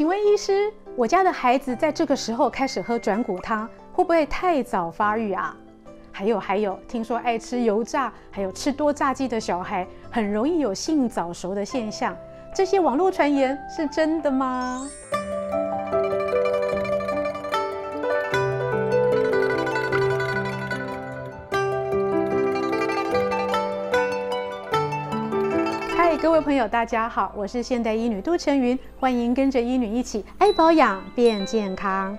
请问医师，我家的孩子在这个时候开始喝转骨汤，会不会太早发育啊？还有还有，听说爱吃油炸，还有吃多炸鸡的小孩，很容易有性早熟的现象，这些网络传言是真的吗？嗨，各位朋友，大家好，我是现代医女杜晨云，欢迎跟着医女一起爱保养变健康。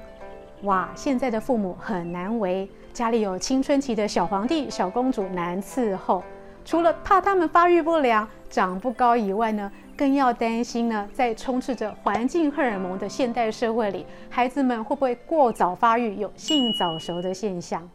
哇，现在的父母很难为。家里有青春期的小皇帝、小公主难伺候，除了怕他们发育不良、长不高以外呢，更要担心呢，在充斥着环境荷尔蒙的现代社会里，孩子们会不会过早发育，有性早熟的现象？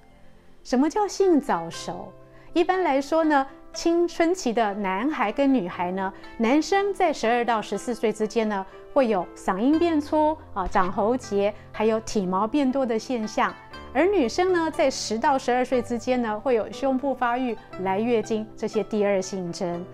什么叫性早熟？一般来说呢，青春期的男孩跟女孩呢，男生在十二到十四岁之间呢，会有嗓音变粗啊、长喉结，还有体毛变多的现象。而女生呢，在十到十二岁之间呢，会有胸部发育、来月经这些第二性征。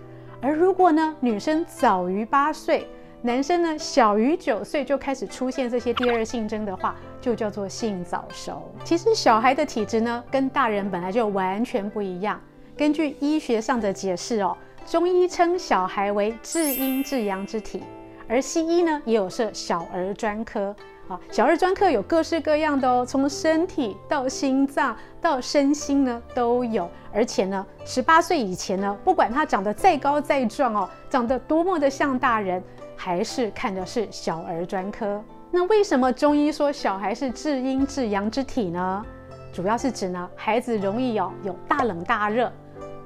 而如果呢，女生早于八岁，男生呢小于九岁就开始出现这些第二性征的话，就叫做性早熟。其实小孩的体质呢，跟大人本来就完全不一样。根据医学上的解释哦，中医称小孩为至阴至阳之体，而西医呢也有设小儿专科。啊，小儿专科有各式各样的哦，从身体到心脏到身心呢都有，而且呢，十八岁以前呢，不管他长得再高再壮哦，长得多么的像大人，还是看的是小儿专科。那为什么中医说小孩是至阴至阳之体呢？主要是指呢，孩子容易哦有大冷大热、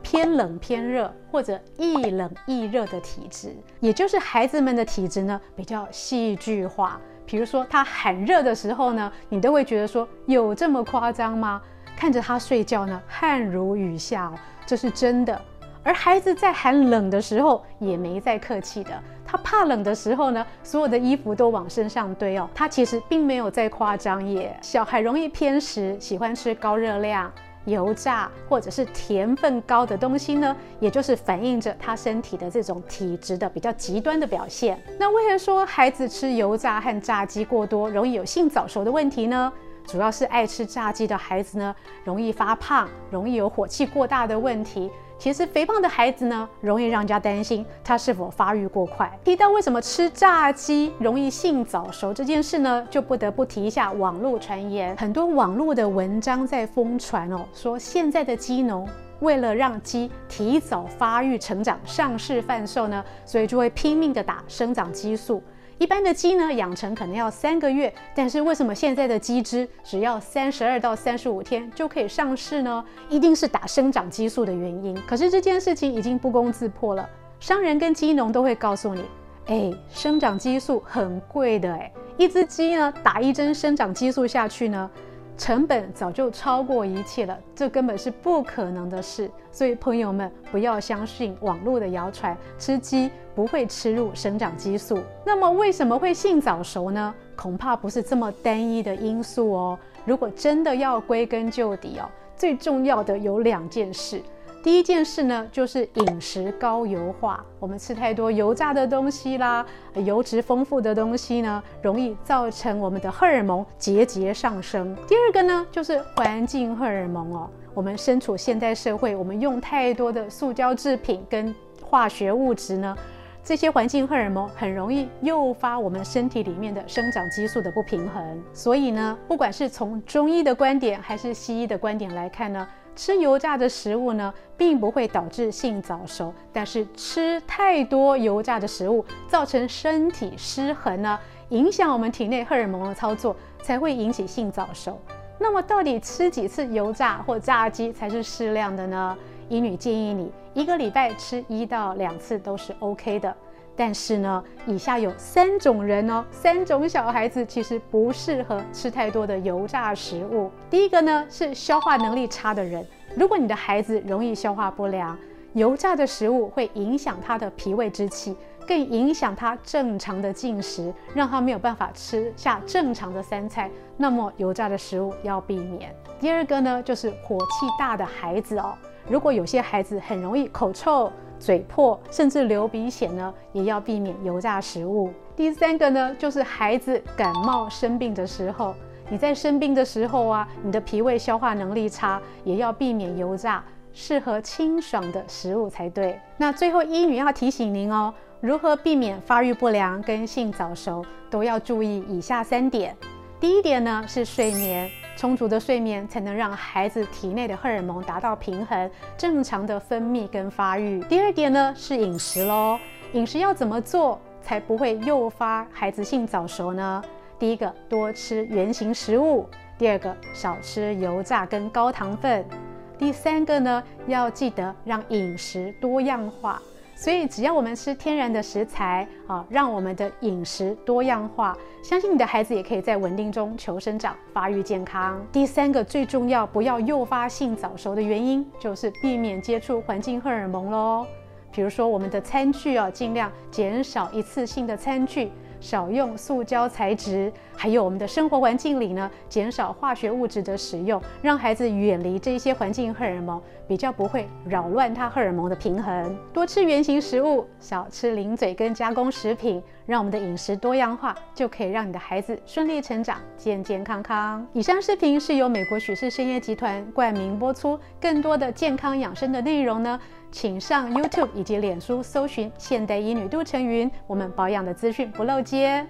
偏冷偏热或者易冷易热的体质，也就是孩子们的体质呢比较戏剧化。比如说他喊热的时候呢，你都会觉得说有这么夸张吗？看着他睡觉呢，汗如雨下哦，这是真的。而孩子在喊冷的时候也没再客气的，他怕冷的时候呢，所有的衣服都往身上堆哦，他其实并没有在夸张耶。小孩容易偏食，喜欢吃高热量。油炸或者是甜分高的东西呢，也就是反映着他身体的这种体质的比较极端的表现。那为何说孩子吃油炸和炸鸡过多，容易有性早熟的问题呢？主要是爱吃炸鸡的孩子呢，容易发胖，容易有火气过大的问题。其实肥胖的孩子呢，容易让人家担心他是否发育过快。提到为什么吃炸鸡容易性早熟这件事呢，就不得不提一下网络传言。很多网络的文章在疯传哦，说现在的鸡农为了让鸡提早发育成长、上市贩售呢，所以就会拼命的打生长激素。一般的鸡呢，养成可能要三个月，但是为什么现在的鸡只只要三十二到三十五天就可以上市呢？一定是打生长激素的原因。可是这件事情已经不攻自破了，商人跟鸡农都会告诉你，哎，生长激素很贵的，哎，一只鸡呢打一针生长激素下去呢，成本早就超过一切了，这根本是不可能的事。所以朋友们不要相信网络的谣传，吃鸡不会吃入生长激素。那么为什么会性早熟呢？恐怕不是这么单一的因素哦。如果真的要归根究底哦，最重要的有两件事。第一件事呢，就是饮食高油化，我们吃太多油炸的东西啦，油脂丰富的东西呢，容易造成我们的荷尔蒙节节上升。第二个呢，就是环境荷尔蒙哦，我们身处现代社会，我们用太多的塑胶制品跟化学物质呢，这些环境荷尔蒙很容易诱发我们身体里面的生长激素的不平衡。所以呢，不管是从中医的观点还是西医的观点来看呢。吃油炸的食物呢，并不会导致性早熟，但是吃太多油炸的食物，造成身体失衡呢，影响我们体内荷尔蒙的操作，才会引起性早熟。那么，到底吃几次油炸或炸鸡才是适量的呢？医女建议你一个礼拜吃一到两次都是 OK 的。但是呢，以下有三种人哦，三种小孩子其实不适合吃太多的油炸食物。第一个呢是消化能力差的人，如果你的孩子容易消化不良，油炸的食物会影响他的脾胃之气，更影响他正常的进食，让他没有办法吃下正常的三餐。那么油炸的食物要避免。第二个呢就是火气大的孩子哦。如果有些孩子很容易口臭、嘴破，甚至流鼻血呢，也要避免油炸食物。第三个呢，就是孩子感冒生病的时候，你在生病的时候啊，你的脾胃消化能力差，也要避免油炸，适合清爽的食物才对。那最后医女要提醒您哦，如何避免发育不良跟性早熟，都要注意以下三点。第一点呢，是睡眠。充足的睡眠才能让孩子体内的荷尔蒙达到平衡，正常的分泌跟发育。第二点呢，是饮食喽，饮食要怎么做才不会诱发孩子性早熟呢？第一个，多吃原型食物；第二个，少吃油炸跟高糖分；第三个呢，要记得让饮食多样化。所以，只要我们吃天然的食材啊，让我们的饮食多样化，相信你的孩子也可以在稳定中求生长、发育健康。第三个最重要，不要诱发性早熟的原因，就是避免接触环境荷尔蒙喽。比如说，我们的餐具啊，尽量减少一次性的餐具。少用塑胶材质，还有我们的生活环境里呢，减少化学物质的使用，让孩子远离这些环境荷尔蒙，比较不会扰乱他荷尔蒙的平衡。多吃原型食物，少吃零嘴跟加工食品，让我们的饮食多样化，就可以让你的孩子顺利成长，健健康康。以上视频是由美国许氏深夜集团冠名播出，更多的健康养生的内容呢，请上 YouTube 以及脸书搜寻“现代医女杜成云”，我们保养的资讯不漏接。